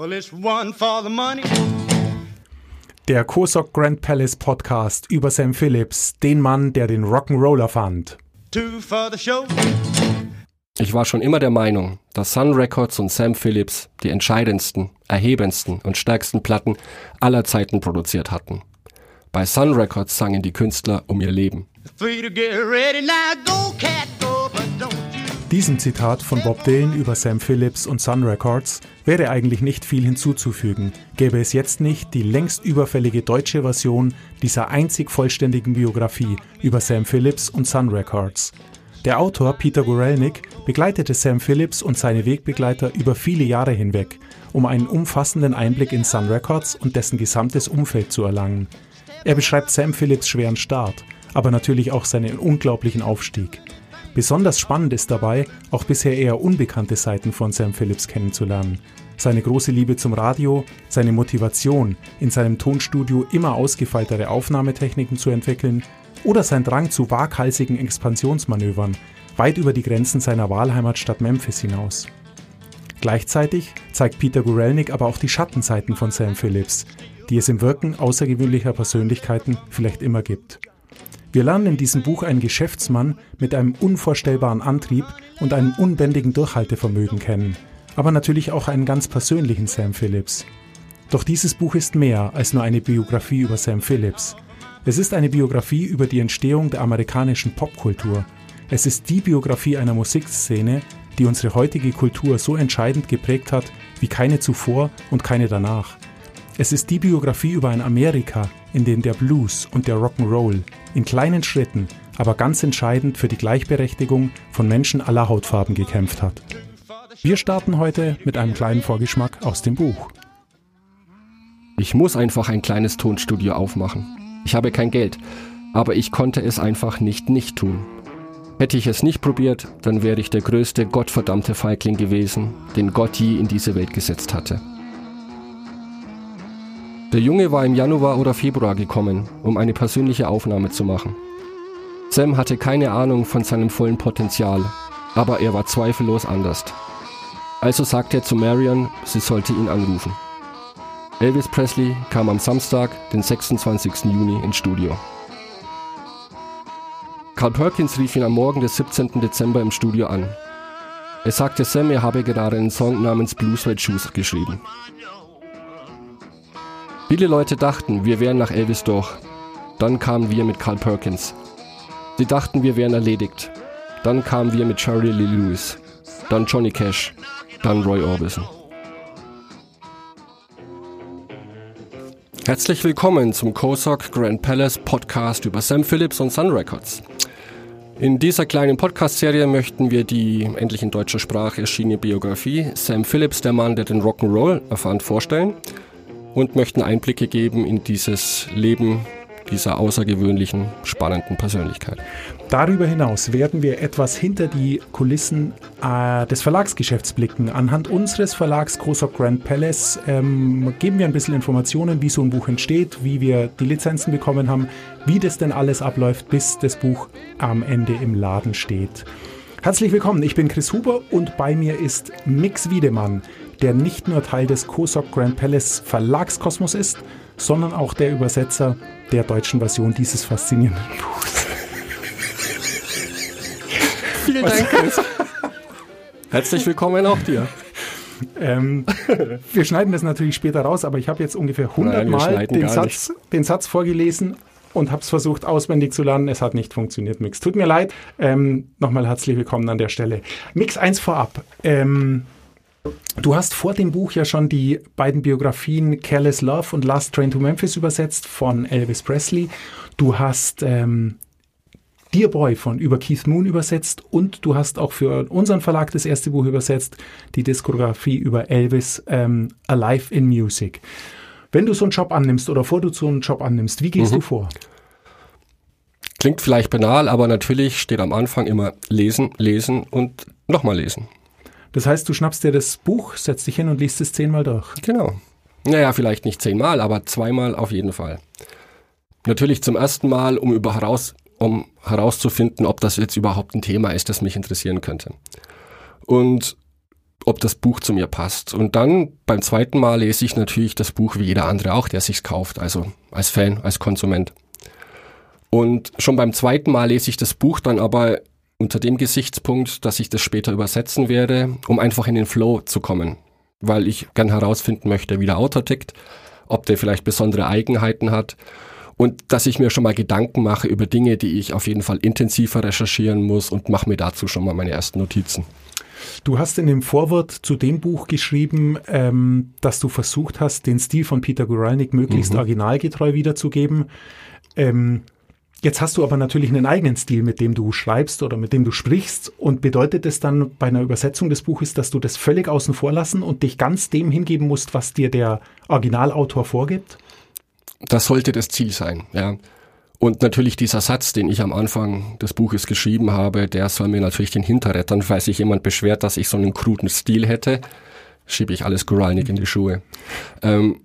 Well, it's one for the money. Der Kosok Grand Palace Podcast über Sam Phillips, den Mann, der den Rock'n'Roller fand. Two for the show. Ich war schon immer der Meinung, dass Sun Records und Sam Phillips die entscheidendsten, erhebendsten und stärksten Platten aller Zeiten produziert hatten. Bei Sun Records sangen die Künstler um ihr Leben. Three to get ready. Now go, cat, Diesem Zitat von Bob Dylan über Sam Phillips und Sun Records wäre eigentlich nicht viel hinzuzufügen, gäbe es jetzt nicht die längst überfällige deutsche Version dieser einzig vollständigen Biografie über Sam Phillips und Sun Records. Der Autor Peter Guralnick begleitete Sam Phillips und seine Wegbegleiter über viele Jahre hinweg, um einen umfassenden Einblick in Sun Records und dessen gesamtes Umfeld zu erlangen. Er beschreibt Sam Phillips schweren Start, aber natürlich auch seinen unglaublichen Aufstieg. Besonders spannend ist dabei, auch bisher eher unbekannte Seiten von Sam Phillips kennenzulernen. Seine große Liebe zum Radio, seine Motivation, in seinem Tonstudio immer ausgefeiltere Aufnahmetechniken zu entwickeln oder sein Drang zu waghalsigen Expansionsmanövern, weit über die Grenzen seiner Wahlheimatstadt Memphis hinaus. Gleichzeitig zeigt Peter Guralnick aber auch die Schattenseiten von Sam Phillips, die es im Wirken außergewöhnlicher Persönlichkeiten vielleicht immer gibt. Wir lernen in diesem Buch einen Geschäftsmann mit einem unvorstellbaren Antrieb und einem unbändigen Durchhaltevermögen kennen, aber natürlich auch einen ganz persönlichen Sam Phillips. Doch dieses Buch ist mehr als nur eine Biografie über Sam Phillips. Es ist eine Biografie über die Entstehung der amerikanischen Popkultur. Es ist die Biografie einer Musikszene, die unsere heutige Kultur so entscheidend geprägt hat wie keine zuvor und keine danach. Es ist die Biografie über ein Amerika, in dem der Blues und der Rock'n'Roll in kleinen Schritten, aber ganz entscheidend für die Gleichberechtigung von Menschen aller Hautfarben gekämpft hat. Wir starten heute mit einem kleinen Vorgeschmack aus dem Buch. Ich muss einfach ein kleines Tonstudio aufmachen. Ich habe kein Geld, aber ich konnte es einfach nicht nicht tun. Hätte ich es nicht probiert, dann wäre ich der größte gottverdammte Feigling gewesen, den Gott je in diese Welt gesetzt hatte. Der Junge war im Januar oder Februar gekommen, um eine persönliche Aufnahme zu machen. Sam hatte keine Ahnung von seinem vollen Potenzial, aber er war zweifellos anders. Also sagte er zu Marion, sie sollte ihn anrufen. Elvis Presley kam am Samstag, den 26. Juni, ins Studio. Carl Perkins rief ihn am Morgen des 17. Dezember im Studio an. Er sagte Sam, er habe gerade einen Song namens Blues Red Shoes geschrieben. Viele Leute dachten, wir wären nach Elvis durch. Dann kamen wir mit Carl Perkins. Sie dachten, wir wären erledigt. Dann kamen wir mit Charlie Lee Lewis. Dann Johnny Cash. Dann Roy Orbison. Herzlich willkommen zum COSOC Grand Palace Podcast über Sam Phillips und Sun Records. In dieser kleinen Podcast-Serie möchten wir die endlich in deutscher Sprache erschienene Biografie Sam Phillips, der Mann, der den Rock'n'Roll erfand, vorstellen und möchten Einblicke geben in dieses Leben dieser außergewöhnlichen, spannenden Persönlichkeit. Darüber hinaus werden wir etwas hinter die Kulissen äh, des Verlagsgeschäfts blicken. Anhand unseres Verlags Großock Grand Palace ähm, geben wir ein bisschen Informationen, wie so ein Buch entsteht, wie wir die Lizenzen bekommen haben, wie das denn alles abläuft, bis das Buch am Ende im Laden steht. Herzlich willkommen, ich bin Chris Huber und bei mir ist Mix Wiedemann, der nicht nur Teil des COSOC Grand Palace Verlagskosmos ist, sondern auch der Übersetzer der deutschen Version dieses faszinierenden Buchs. Vielen Dank, Chris. Herzlich willkommen auch dir. Ähm, wir schneiden das natürlich später raus, aber ich habe jetzt ungefähr 100 Nein, Mal den Satz, den Satz vorgelesen und habe es versucht auswendig zu lernen. Es hat nicht funktioniert, Mix. Tut mir leid. Ähm, Nochmal herzlich willkommen an der Stelle. Mix eins vorab. Ähm, Du hast vor dem Buch ja schon die beiden Biografien Careless Love und Last Train to Memphis übersetzt von Elvis Presley. Du hast ähm, Dear Boy von über Keith Moon übersetzt und du hast auch für unseren Verlag das erste Buch übersetzt, die Diskografie über Elvis ähm, Alive in Music. Wenn du so einen Job annimmst oder vor du so einen Job annimmst, wie gehst Mhm. du vor? Klingt vielleicht banal, aber natürlich steht am Anfang immer lesen, lesen und nochmal lesen. Das heißt, du schnappst dir das Buch, setzt dich hin und liest es zehnmal durch. Genau. Naja, vielleicht nicht zehnmal, aber zweimal auf jeden Fall. Natürlich zum ersten Mal, um, über heraus, um herauszufinden, ob das jetzt überhaupt ein Thema ist, das mich interessieren könnte. Und ob das Buch zu mir passt. Und dann beim zweiten Mal lese ich natürlich das Buch wie jeder andere auch, der sich's kauft, also als Fan, als Konsument. Und schon beim zweiten Mal lese ich das Buch dann aber unter dem Gesichtspunkt, dass ich das später übersetzen werde, um einfach in den Flow zu kommen, weil ich gern herausfinden möchte, wie der Autor tickt, ob der vielleicht besondere Eigenheiten hat und dass ich mir schon mal Gedanken mache über Dinge, die ich auf jeden Fall intensiver recherchieren muss und mache mir dazu schon mal meine ersten Notizen. Du hast in dem Vorwort zu dem Buch geschrieben, ähm, dass du versucht hast, den Stil von Peter Guralnick möglichst mhm. originalgetreu wiederzugeben. Ähm, Jetzt hast du aber natürlich einen eigenen Stil, mit dem du schreibst oder mit dem du sprichst. Und bedeutet es dann bei einer Übersetzung des Buches, dass du das völlig außen vor lassen und dich ganz dem hingeben musst, was dir der Originalautor vorgibt? Das sollte das Ziel sein, ja. Und natürlich dieser Satz, den ich am Anfang des Buches geschrieben habe, der soll mir natürlich den Hinterrettern, falls sich jemand beschwert, dass ich so einen kruden Stil hätte, schiebe ich alles Guralnik in die Schuhe. Ähm,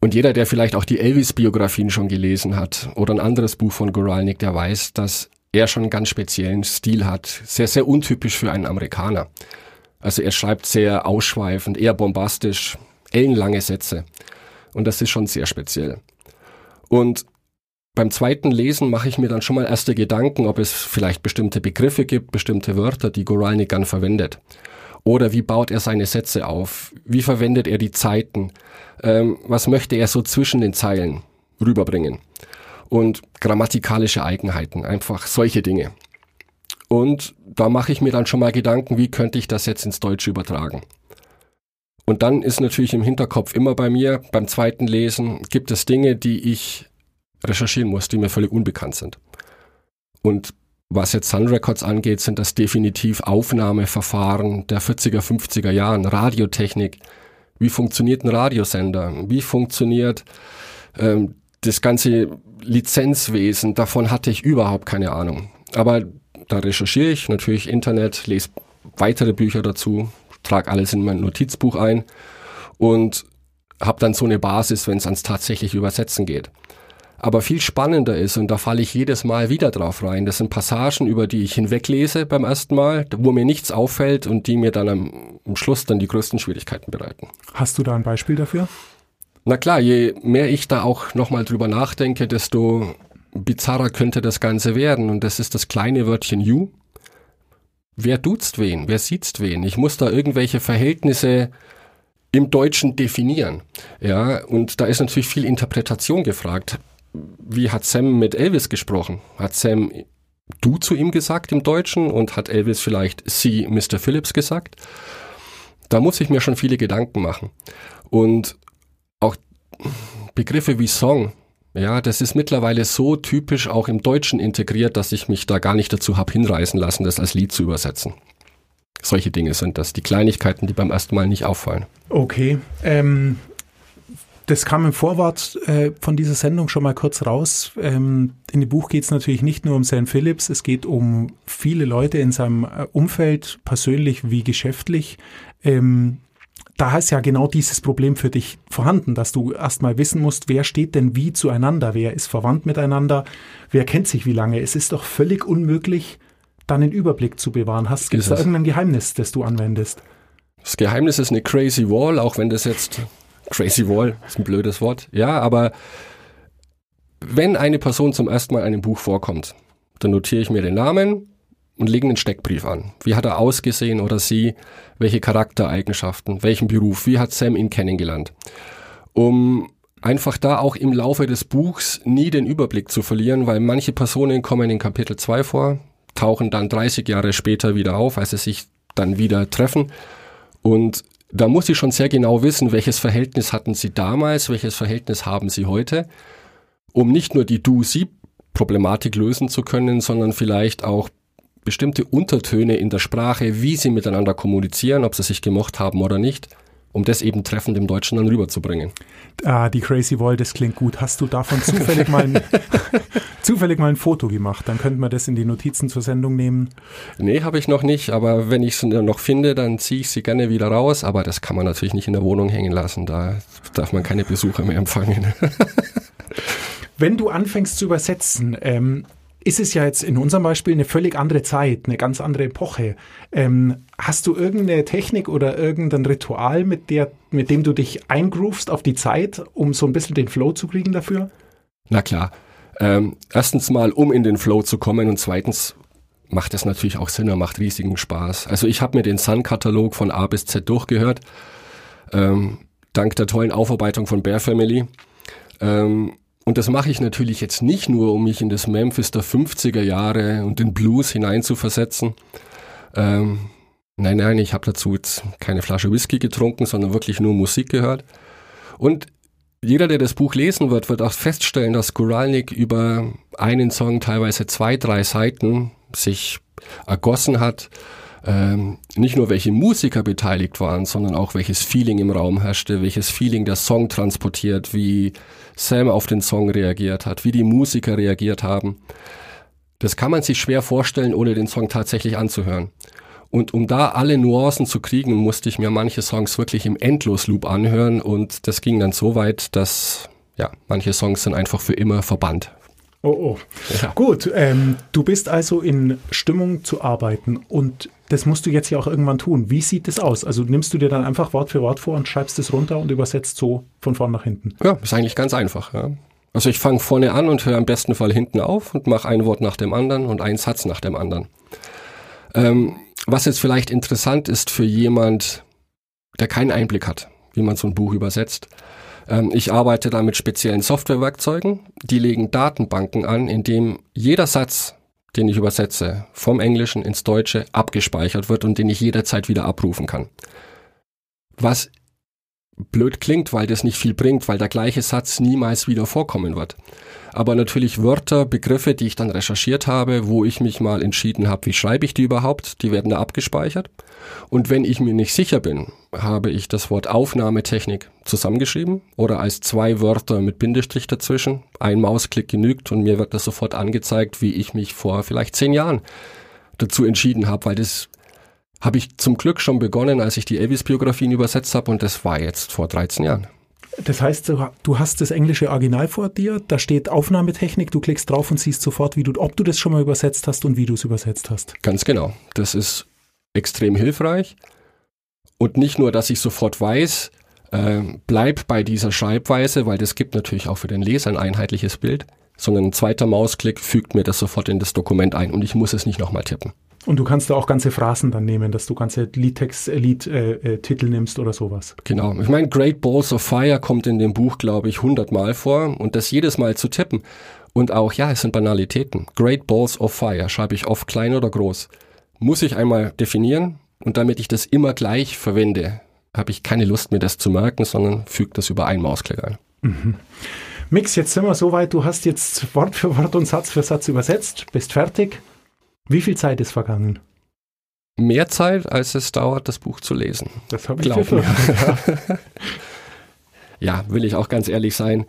und jeder, der vielleicht auch die Elvis-Biografien schon gelesen hat oder ein anderes Buch von Guralnik, der weiß, dass er schon einen ganz speziellen Stil hat. Sehr, sehr untypisch für einen Amerikaner. Also er schreibt sehr ausschweifend, eher bombastisch, ellenlange Sätze. Und das ist schon sehr speziell. Und beim zweiten Lesen mache ich mir dann schon mal erste Gedanken, ob es vielleicht bestimmte Begriffe gibt, bestimmte Wörter, die Goralnik gern verwendet. Oder wie baut er seine Sätze auf? Wie verwendet er die Zeiten? Ähm, was möchte er so zwischen den Zeilen rüberbringen? Und grammatikalische Eigenheiten, einfach solche Dinge. Und da mache ich mir dann schon mal Gedanken, wie könnte ich das jetzt ins Deutsche übertragen? Und dann ist natürlich im Hinterkopf immer bei mir, beim zweiten Lesen, gibt es Dinge, die ich recherchieren muss, die mir völlig unbekannt sind. Und was jetzt Sun Records angeht, sind das definitiv Aufnahmeverfahren der 40er, 50er Jahren, Radiotechnik. Wie funktioniert ein Radiosender? Wie funktioniert ähm, das ganze Lizenzwesen? Davon hatte ich überhaupt keine Ahnung. Aber da recherchiere ich natürlich Internet, lese weitere Bücher dazu, trage alles in mein Notizbuch ein und habe dann so eine Basis, wenn es ans tatsächliche Übersetzen geht. Aber viel spannender ist, und da falle ich jedes Mal wieder drauf rein, das sind Passagen, über die ich hinweglese beim ersten Mal, wo mir nichts auffällt und die mir dann am, am Schluss dann die größten Schwierigkeiten bereiten. Hast du da ein Beispiel dafür? Na klar, je mehr ich da auch nochmal drüber nachdenke, desto bizarrer könnte das Ganze werden. Und das ist das kleine Wörtchen you. Wer duzt wen? Wer sieht's wen? Ich muss da irgendwelche Verhältnisse im Deutschen definieren. Ja, und da ist natürlich viel Interpretation gefragt wie hat Sam mit Elvis gesprochen? Hat Sam du zu ihm gesagt im Deutschen und hat Elvis vielleicht sie Mr. Phillips gesagt? Da muss ich mir schon viele Gedanken machen. Und auch Begriffe wie Song, ja, das ist mittlerweile so typisch auch im Deutschen integriert, dass ich mich da gar nicht dazu habe hinreißen lassen, das als Lied zu übersetzen. Solche Dinge sind das, die Kleinigkeiten, die beim ersten Mal nicht auffallen. Okay, ähm, das kam im Vorwort äh, von dieser Sendung schon mal kurz raus. Ähm, in dem Buch geht es natürlich nicht nur um Sam Phillips, es geht um viele Leute in seinem äh, Umfeld, persönlich wie geschäftlich. Ähm, da ist ja genau dieses Problem für dich vorhanden, dass du erstmal wissen musst, wer steht denn wie zueinander, wer ist verwandt miteinander, wer kennt sich wie lange. Es ist doch völlig unmöglich, dann den Überblick zu bewahren. Hast du da irgendein Geheimnis, das du anwendest? Das Geheimnis ist eine crazy wall, auch wenn das jetzt Crazy Wall ist ein blödes Wort. Ja, aber wenn eine Person zum ersten Mal in einem Buch vorkommt, dann notiere ich mir den Namen und lege einen Steckbrief an. Wie hat er ausgesehen oder sie? Welche Charaktereigenschaften? Welchen Beruf? Wie hat Sam ihn kennengelernt? Um einfach da auch im Laufe des Buchs nie den Überblick zu verlieren, weil manche Personen kommen in Kapitel 2 vor, tauchen dann 30 Jahre später wieder auf, als sie sich dann wieder treffen. Und da muss ich schon sehr genau wissen, welches Verhältnis hatten Sie damals, welches Verhältnis haben Sie heute, um nicht nur die Du-Sie-Problematik lösen zu können, sondern vielleicht auch bestimmte Untertöne in der Sprache, wie sie miteinander kommunizieren, ob sie sich gemocht haben oder nicht, um das eben treffend im Deutschen dann rüberzubringen. Ah, die Crazy Wall, das klingt gut. Hast du davon zufällig mal ein, zufällig mal ein Foto gemacht? Dann könnten wir das in die Notizen zur Sendung nehmen. Nee, habe ich noch nicht, aber wenn ich es noch finde, dann ziehe ich sie gerne wieder raus. Aber das kann man natürlich nicht in der Wohnung hängen lassen. Da darf man keine Besucher mehr empfangen. wenn du anfängst zu übersetzen, ähm, ist es ja jetzt in unserem Beispiel eine völlig andere Zeit, eine ganz andere Epoche. Ähm, hast du irgendeine Technik oder irgendein Ritual, mit, der, mit dem du dich eingroovst auf die Zeit, um so ein bisschen den Flow zu kriegen dafür? Na klar. Ähm, erstens mal, um in den Flow zu kommen und zweitens macht es natürlich auch Sinn und macht riesigen Spaß. Also ich habe mir den Sun-Katalog von A bis Z durchgehört, ähm, dank der tollen Aufarbeitung von Bear Family. Ähm, und das mache ich natürlich jetzt nicht nur, um mich in das Memphis der 50er Jahre und den Blues hineinzuversetzen. Ähm, nein, nein, ich habe dazu jetzt keine Flasche Whisky getrunken, sondern wirklich nur Musik gehört. Und jeder, der das Buch lesen wird, wird auch feststellen, dass Guralnik über einen Song teilweise zwei, drei Seiten sich ergossen hat. Ähm, nicht nur welche Musiker beteiligt waren, sondern auch welches Feeling im Raum herrschte, welches Feeling der Song transportiert, wie Sam auf den Song reagiert hat, wie die Musiker reagiert haben. Das kann man sich schwer vorstellen, ohne den Song tatsächlich anzuhören. Und um da alle Nuancen zu kriegen, musste ich mir manche Songs wirklich im Endlosloop anhören und das ging dann so weit, dass ja, manche Songs sind einfach für immer verbannt. Oh, oh. Ja. Gut, ähm, du bist also in Stimmung zu arbeiten und das musst du jetzt ja auch irgendwann tun. Wie sieht das aus? Also nimmst du dir dann einfach Wort für Wort vor und schreibst es runter und übersetzt so von vorn nach hinten? Ja, ist eigentlich ganz einfach. Ja. Also ich fange vorne an und höre am besten Fall hinten auf und mache ein Wort nach dem anderen und einen Satz nach dem anderen. Ähm, was jetzt vielleicht interessant ist für jemand, der keinen Einblick hat, wie man so ein Buch übersetzt. Ähm, ich arbeite da mit speziellen Softwarewerkzeugen, die legen Datenbanken an, in dem jeder Satz den ich übersetze, vom Englischen ins Deutsche abgespeichert wird und den ich jederzeit wieder abrufen kann. Was blöd klingt, weil das nicht viel bringt, weil der gleiche Satz niemals wieder vorkommen wird. Aber natürlich Wörter, Begriffe, die ich dann recherchiert habe, wo ich mich mal entschieden habe, wie schreibe ich die überhaupt, die werden da abgespeichert. Und wenn ich mir nicht sicher bin, habe ich das Wort Aufnahmetechnik zusammengeschrieben oder als zwei Wörter mit Bindestrich dazwischen. Ein Mausklick genügt und mir wird das sofort angezeigt, wie ich mich vor vielleicht zehn Jahren dazu entschieden habe, weil das habe ich zum Glück schon begonnen, als ich die Elvis-Biografien übersetzt habe und das war jetzt vor 13 Jahren. Das heißt, du hast das englische Original vor dir, da steht Aufnahmetechnik, du klickst drauf und siehst sofort, wie du, ob du das schon mal übersetzt hast und wie du es übersetzt hast. Ganz genau. Das ist extrem hilfreich. Und nicht nur, dass ich sofort weiß, äh, bleib bei dieser Schreibweise, weil das gibt natürlich auch für den Leser ein einheitliches Bild, sondern ein zweiter Mausklick fügt mir das sofort in das Dokument ein und ich muss es nicht nochmal tippen. Und du kannst da auch ganze Phrasen dann nehmen, dass du ganze Liedtext, äh, Liedtitel äh, äh, nimmst oder sowas. Genau. Ich meine, Great Balls of Fire kommt in dem Buch, glaube ich, hundertmal vor und das jedes Mal zu tippen. Und auch, ja, es sind Banalitäten. Great Balls of Fire schreibe ich oft klein oder groß. Muss ich einmal definieren und damit ich das immer gleich verwende, habe ich keine Lust mir das zu merken, sondern füge das über einen Mausklick ein. Mhm. Mix, jetzt sind wir so weit, du hast jetzt Wort für Wort und Satz für Satz übersetzt, bist fertig. Wie viel Zeit ist vergangen? Mehr Zeit, als es dauert, das Buch zu lesen. Das habe ich befürchtet. ja, will ich auch ganz ehrlich sein.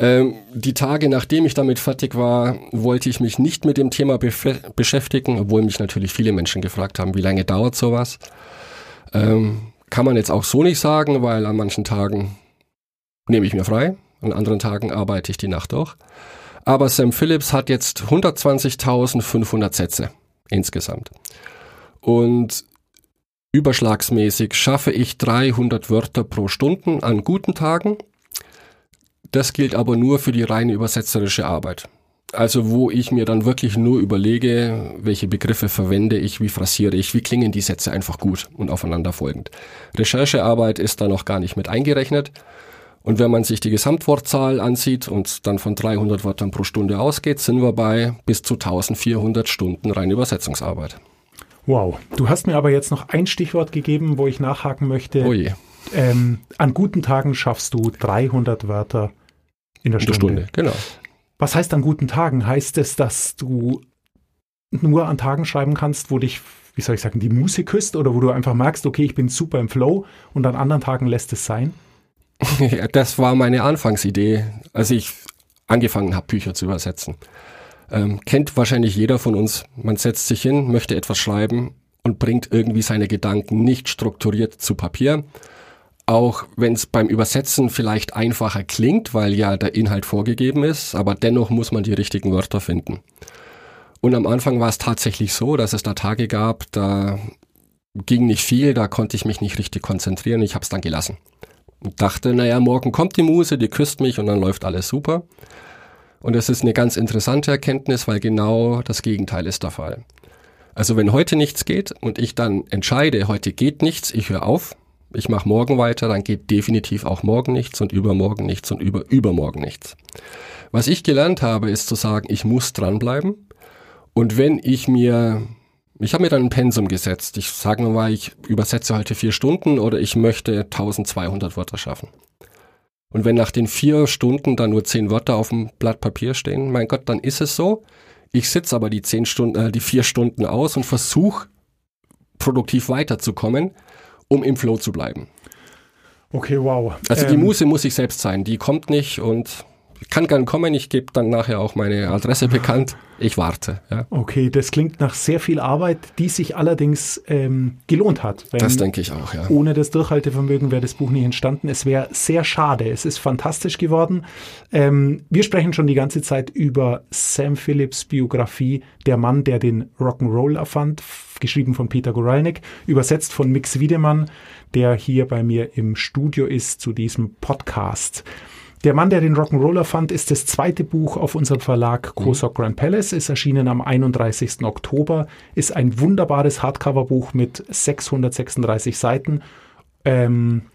Ähm, die Tage, nachdem ich damit fertig war, wollte ich mich nicht mit dem Thema beschäftigen, obwohl mich natürlich viele Menschen gefragt haben, wie lange dauert sowas. Ähm, kann man jetzt auch so nicht sagen, weil an manchen Tagen nehme ich mir frei, an anderen Tagen arbeite ich die Nacht durch. Aber Sam Phillips hat jetzt 120.500 Sätze insgesamt. Und überschlagsmäßig schaffe ich 300 Wörter pro Stunde an guten Tagen. Das gilt aber nur für die reine übersetzerische Arbeit. Also wo ich mir dann wirklich nur überlege, welche Begriffe verwende ich, wie phrasiere ich, wie klingen die Sätze einfach gut und aufeinanderfolgend. Recherchearbeit ist da noch gar nicht mit eingerechnet. Und wenn man sich die Gesamtwortzahl ansieht und dann von 300 Wörtern pro Stunde ausgeht, sind wir bei bis zu 1400 Stunden rein Übersetzungsarbeit. Wow. Du hast mir aber jetzt noch ein Stichwort gegeben, wo ich nachhaken möchte. Oh je. Ähm, an guten Tagen schaffst du 300 Wörter in der Stunde. Stunde. Genau. Was heißt an guten Tagen? Heißt es, dass du nur an Tagen schreiben kannst, wo dich, wie soll ich sagen, die Musik küsst oder wo du einfach merkst, okay, ich bin super im Flow und an anderen Tagen lässt es sein? Das war meine Anfangsidee, als ich angefangen habe, Bücher zu übersetzen. Ähm, kennt wahrscheinlich jeder von uns. Man setzt sich hin, möchte etwas schreiben und bringt irgendwie seine Gedanken nicht strukturiert zu Papier. Auch wenn es beim Übersetzen vielleicht einfacher klingt, weil ja der Inhalt vorgegeben ist, aber dennoch muss man die richtigen Wörter finden. Und am Anfang war es tatsächlich so, dass es da Tage gab, da ging nicht viel, da konnte ich mich nicht richtig konzentrieren. Ich habe es dann gelassen. Und dachte, naja, morgen kommt die Muse, die küsst mich und dann läuft alles super. Und es ist eine ganz interessante Erkenntnis, weil genau das Gegenteil ist der Fall. Also wenn heute nichts geht und ich dann entscheide, heute geht nichts, ich höre auf, ich mache morgen weiter, dann geht definitiv auch morgen nichts und übermorgen nichts und über übermorgen nichts. Was ich gelernt habe, ist zu sagen, ich muss dranbleiben. Und wenn ich mir, ich habe mir dann ein Pensum gesetzt. Ich sage mal, ich übersetze heute vier Stunden oder ich möchte 1200 Wörter schaffen. Und wenn nach den vier Stunden dann nur zehn Wörter auf dem Blatt Papier stehen, mein Gott, dann ist es so. Ich sitze aber die zehn Stunden, äh, die vier Stunden aus und versuche produktiv weiterzukommen, um im Flow zu bleiben. Okay, wow. Also die ähm, Muse muss ich selbst sein. Die kommt nicht und kann gern kommen. Ich gebe dann nachher auch meine Adresse bekannt. Ich warte. Ja. Okay, das klingt nach sehr viel Arbeit, die sich allerdings ähm, gelohnt hat. das denke ich auch, ja. Ohne das Durchhaltevermögen wäre das Buch nicht entstanden. Es wäre sehr schade. Es ist fantastisch geworden. Ähm, wir sprechen schon die ganze Zeit über Sam Phillips Biografie, der Mann, der den Rock'n'Roll erfand, geschrieben von Peter Goralnik, übersetzt von Mix Wiedemann, der hier bei mir im Studio ist zu diesem Podcast. Der Mann, der den Rock'n'Roller fand, ist das zweite Buch auf unserem Verlag Kosok mhm. Grand Palace, ist erschienen am 31. Oktober, ist ein wunderbares Hardcover-Buch mit 636 Seiten ähm,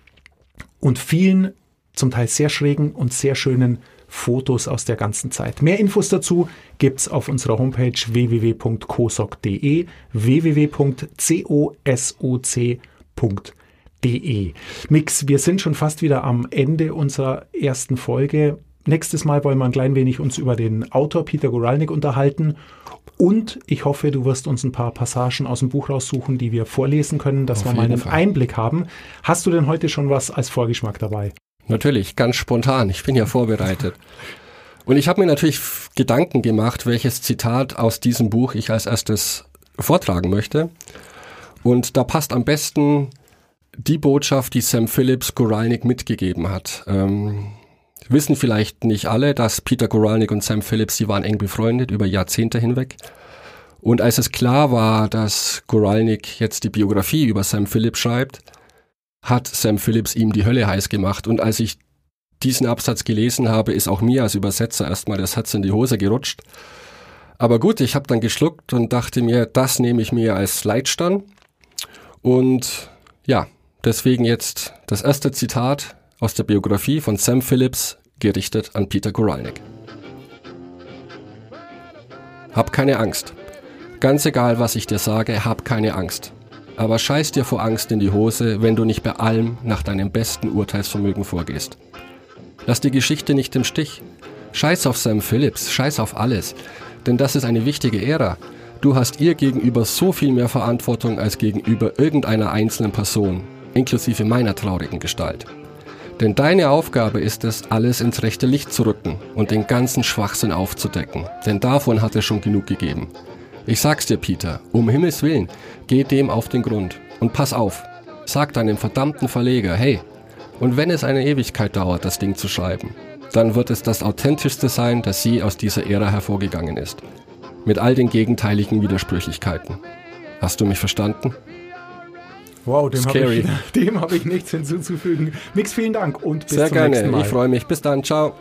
und vielen, zum Teil sehr schrägen und sehr schönen Fotos aus der ganzen Zeit. Mehr Infos dazu gibt's auf unserer Homepage www.kosok.de, www.cosoc.de De. Mix, wir sind schon fast wieder am Ende unserer ersten Folge. Nächstes Mal wollen wir ein klein wenig uns über den Autor Peter Goralnik unterhalten. Und ich hoffe, du wirst uns ein paar Passagen aus dem Buch raussuchen, die wir vorlesen können, dass Auf wir mal einen Fall. Einblick haben. Hast du denn heute schon was als Vorgeschmack dabei? Natürlich, ganz spontan. Ich bin ja vorbereitet. Und ich habe mir natürlich Gedanken gemacht, welches Zitat aus diesem Buch ich als erstes vortragen möchte. Und da passt am besten die Botschaft, die Sam Phillips Goralnik mitgegeben hat. Ähm, wissen vielleicht nicht alle, dass Peter Goralnik und Sam Phillips, sie waren eng befreundet über Jahrzehnte hinweg. Und als es klar war, dass Goralnik jetzt die Biografie über Sam Phillips schreibt, hat Sam Phillips ihm die Hölle heiß gemacht. Und als ich diesen Absatz gelesen habe, ist auch mir als Übersetzer erstmal das Herz in die Hose gerutscht. Aber gut, ich habe dann geschluckt und dachte mir, das nehme ich mir als Leitstern. Und ja, Deswegen jetzt das erste Zitat aus der Biografie von Sam Phillips, gerichtet an Peter Goralnik. Hab keine Angst. Ganz egal, was ich dir sage, hab keine Angst. Aber scheiß dir vor Angst in die Hose, wenn du nicht bei allem nach deinem besten Urteilsvermögen vorgehst. Lass die Geschichte nicht im Stich. Scheiß auf Sam Phillips, scheiß auf alles. Denn das ist eine wichtige Ära. Du hast ihr gegenüber so viel mehr Verantwortung als gegenüber irgendeiner einzelnen Person inklusive meiner traurigen Gestalt. Denn deine Aufgabe ist es, alles ins rechte Licht zu rücken und den ganzen Schwachsinn aufzudecken, denn davon hat er schon genug gegeben. Ich sag's dir, Peter, um Himmels Willen, geh dem auf den Grund und pass auf. Sag deinem verdammten Verleger, hey, und wenn es eine Ewigkeit dauert, das Ding zu schreiben, dann wird es das authentischste sein, das je aus dieser Ära hervorgegangen ist. Mit all den gegenteiligen Widersprüchlichkeiten. Hast du mich verstanden? Wow, dem habe ich, hab ich nichts hinzuzufügen. Mix, vielen Dank und bis Sehr zum gerne. nächsten Mal. Ich freue mich. Bis dann. Ciao.